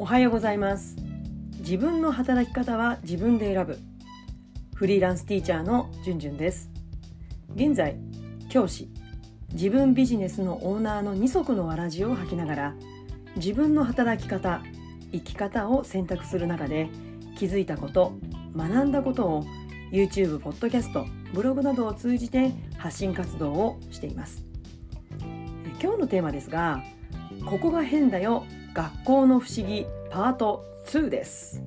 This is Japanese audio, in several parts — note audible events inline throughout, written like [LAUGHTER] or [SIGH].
おはようございます。自分の働き方は自分で選ぶ。フリーランスティーチャーのじゅんじゅんです。現在教師自分ビジネスのオーナーの二足のわらじを履きながら自分の働き方生き方を選択する中で気づいたこと学んだことを YouTube、ポッドキャスト、ブログなどを通じて発信活動をしています。今日のテーマですがここが変だよ学校の不思議パート2です。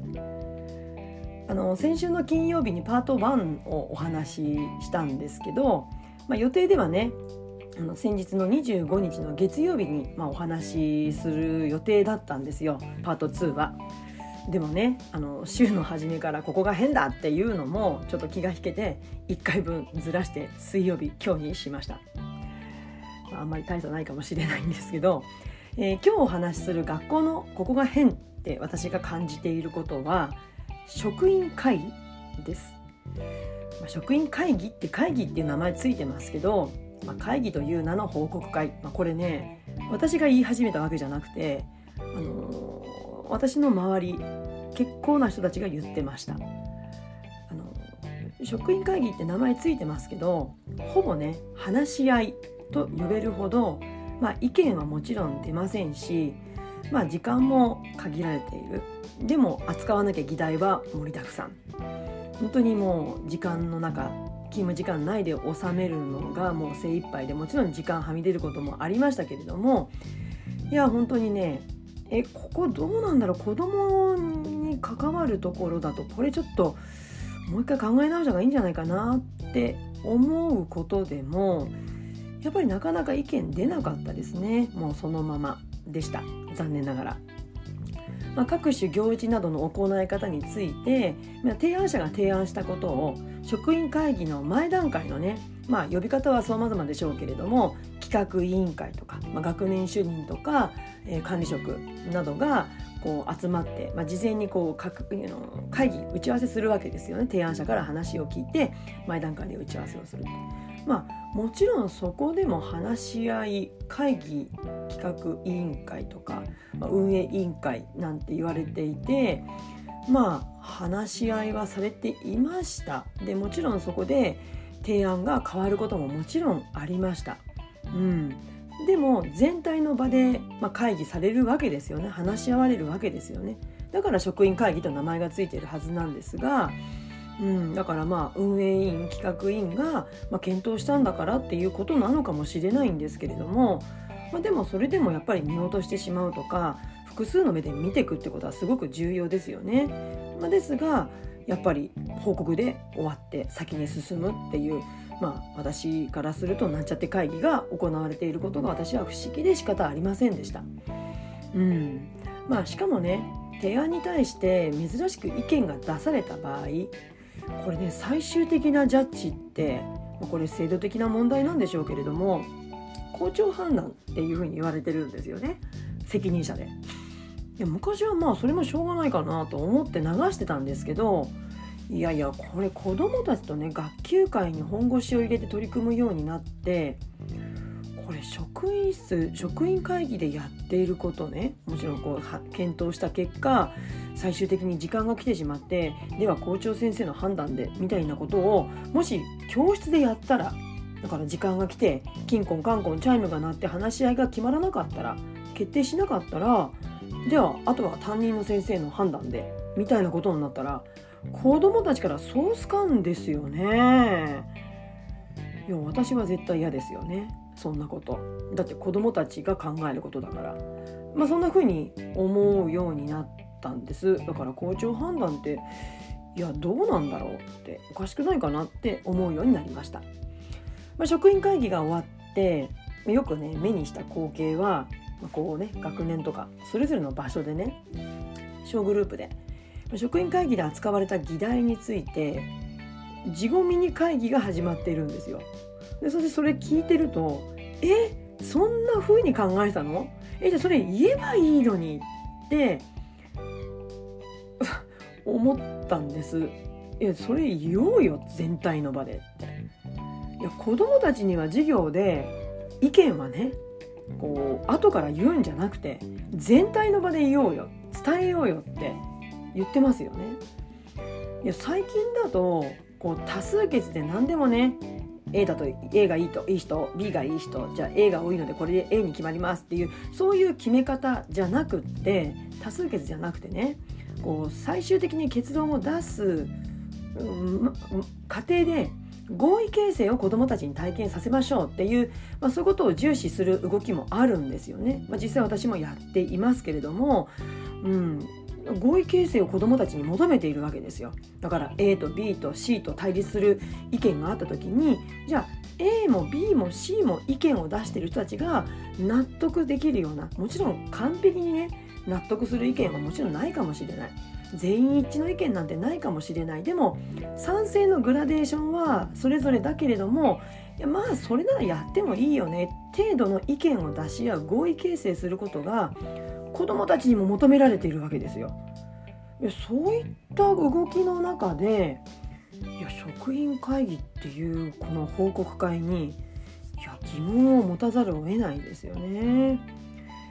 あの先週の金曜日にパート1をお話ししたんですけど、まあ、予定ではねあの先日の25日の月曜日に、まあ、お話しする予定だったんですよ。パート2は。でもねあの週の初めからここが変だっていうのもちょっと気が引けて1回分ずらして水曜日今日にしました、まあ、あんまり大差ないかもしれないんですけど、えー、今日お話しする学校のここが変って私が感じていることは職員会議です、まあ、職員会議って会議っていう名前ついてますけど、まあ、会議という名の報告会、まあ、これね私が言い始めたわけじゃなくて、あのー、私の周り結構な人たちが言ってました。あの職員会議って名前ついてますけどほぼね話し合いと呼べるほど、まあ、意見はもちろん出ませんし、まあ、時間も限られている。でも扱わなきゃ議題は盛りだくさん。本当にもう時間の中勤務時間内で収めるのがもう精一杯でもちろん時間はみ出ることもありましたけれどもいや本当にねえここどうなんだろう？子供に関わるところだとこれちょっともう一回考え直した方がいいんじゃないかなって思うことでもやっぱりなかなか意見出なかったですねもうそのままでした残念ながら。まあ、各種行事などの行い方について、まあ、提案者が提案したことを職員会議の前段階のね、まあ、呼び方は様々でしょうけれども企画委員会とか、まあ、学年主任とか、えー、管理職などがこう集まって、まあ、事前にこう各会議打ち合わせするわけですよね提案者から話を聞いて前段階で打ち合わせをすると。まあもちろんそこでも話し合い会議企画委員会とか、まあ、運営委員会なんて言われていてまあ話し合いはされていました。でもちろんそこで提案が変わることももちろんありました。うん、でも全体の場で、まあ、会議されるわけですよね。話し合われるわけですよね。だから職員会議と名前が付いているはずなんですがうん、だからまあ運営委員企画委員が、まあ、検討したんだからっていうことなのかもしれないんですけれども、まあ、でもそれでもやっぱり見落としてしまうとか複数の目で見ていくってことはすごく重要ですよね。まあ、ですがやっぱり報告で終わって先に進むっていうまあ私からするとなんちゃって会議が行われていることが私は不思議で仕方ありませんでした。うんまあ、しかもね提案に対して珍しく意見が出された場合これね最終的なジャッジってこれ制度的な問題なんでしょうけれども校長判断っていうふうに言われてるんですよね責任者で。いや昔はまあそれもしょうがないかなと思って流してたんですけどいやいやこれ子どもたちとね学級会に本腰を入れて取り組むようになってこれ職員室職員会議でやっていることねもちろんこう検討した結果最終的に時間が来てしまってでは校長先生の判断でみたいなことをもし教室でやったらだから時間が来てキンコンカンコンチャイムが鳴って話し合いが決まらなかったら決定しなかったらではあとは担任の先生の判断でみたいなことになったら子供たちからソース感ですよね。いや私は絶対嫌ですよねそんなこと。だって子供たちが考えることだから。まあそんな風に思うようになったんです。だから校長判断っていやどうなんだろうっておかしくないかなって思うようになりました、まあ、職員会議が終わってよくね目にした光景はこうね学年とかそれぞれの場所でね小グループで。職員会議で扱われた議題について事後ミニ会議が始まっているんですよ。でそしてそれ聞いてるとえそんな風に考えたの？えじゃあそれ言えばいいのにって [LAUGHS] 思ったんです。いやそれ言おうよ全体の場でって。いや子供たちには授業で意見はねこう後から言うんじゃなくて全体の場で言おうよ伝えようよって言ってますよね。いや最近だとこう多数決で何でもね A だと A がいいといい人 B がいい人じゃあ A が多いのでこれで A に決まりますっていうそういう決め方じゃなくって多数決じゃなくてねこう最終的に結論を出す、うん、過程で合意形成を子どもたちに体験させましょうっていう、まあ、そういうことを重視する動きもあるんですよね。まあ、実際私もやっていますけれども、うん、合意形成を子どもたちに求めているわけですよ。だから A と B と C と対立する意見があった時にじゃあ A も B も C も意見を出している人たちが納得できるようなもちろん完璧にね納得する意見はもちろんないかもしれない。全員一致の意見なんてないかもしれないでも賛成のグラデーションはそれぞれだけれどもまあそれならやってもいいよね程度の意見を出し合う合意形成することが子どもたちにも求められているわけですよ。そういった動きの中でいや職員会議っていうこの報告会にいや疑問を持たざるを得ないんですよね。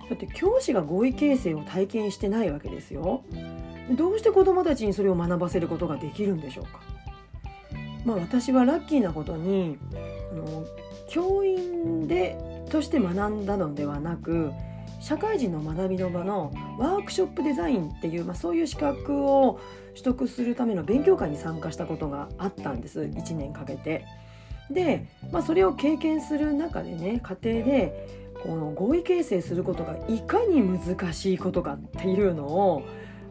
だって教師が合意形成を体験してないわけですよ。どうして子どもたちにそれを学ばせることができるんでしょうか。まあ、私はラッキーなことにあの教員でとして学んだのではなく社会人の学びの場のワークショップデザインっていう、まあ、そういう資格を取得するための勉強会に参加したことがあったんです1年かけて。で、まあ、それを経験する中でね家庭でこの合意形成することがいかに難しいことかっていうのを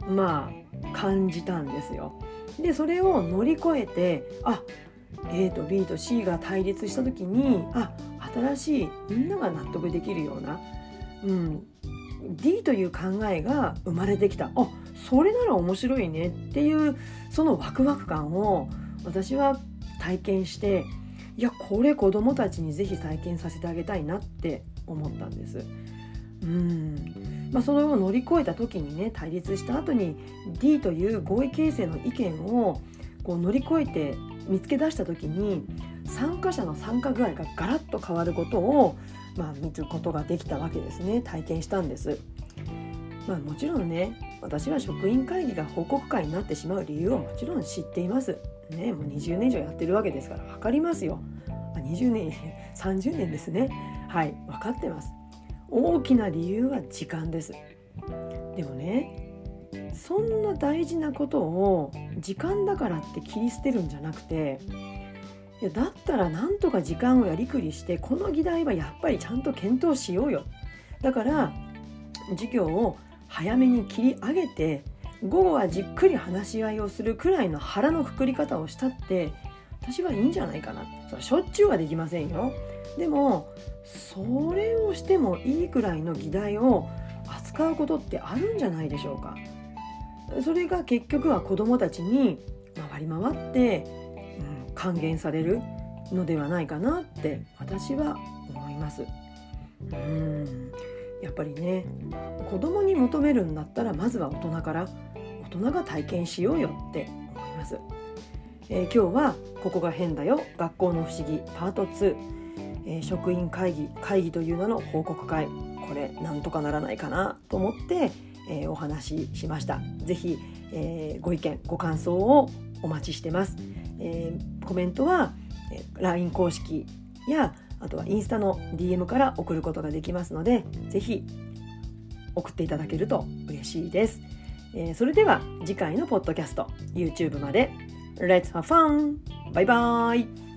まあ感じたんですよ。でそれを乗り越えてあ A と B と C が対立した時にあ新しいみんなが納得できるような、うん、D という考えが生まれてきた。あそれなら面白いねっていうそのワクワク感を私は体験していやこれ子どもたちに是非体験させてあげたいなって思ったんです。うん。まあ、それを乗り越えた時にね対立した後に D という合意形成の意見をこう乗り越えて見つけ出した時に参加者の参加具合がガラッと変わることを、まあ、見つことができたわけですね体験したんです。まあ、もちろんね私は職員会議が報告会になってしまう理由をもちろん知っています。ね、もう20年以上やってるわけですから分かりますよ。あ20年 [LAUGHS] 30年ですねはい分かってます大きな理由は時間ですでもねそんな大事なことを時間だからって切り捨てるんじゃなくていやだったらなんとか時間をやりくりしてこの議題はやっぱりちゃんと検討しようよ。だから授業を早めに切り上げて午後はじっくり話し合いをするくらいの腹のくくり方をしたって私はいいんじゃないかな。そしょっちゅうはできませんよ。でもそれをしてもいいくらいの議題を扱うことってあるんじゃないでしょうか。それが結局は子どもたちに回り回って、還元されるのではないかなって私は思いますうんやっぱりね子供に求めるんだったらまずは大人から大人が体験しようよって思いますえー、今日は「ここが変だよ学校の不思議パート2」えー、職員会議会議という名の報告会これなんとかならないかなと思って、えー、お話ししました是非、えー、ご意見ご感想をお待ちしてます、えー、コメントは、え、LINE 公式やあとはインスタの DM から送ることができますので是非送っていただけると嬉しいです、えー、それでは次回のポッドキャスト YouTube まで。Let's have fun! バイバーイ!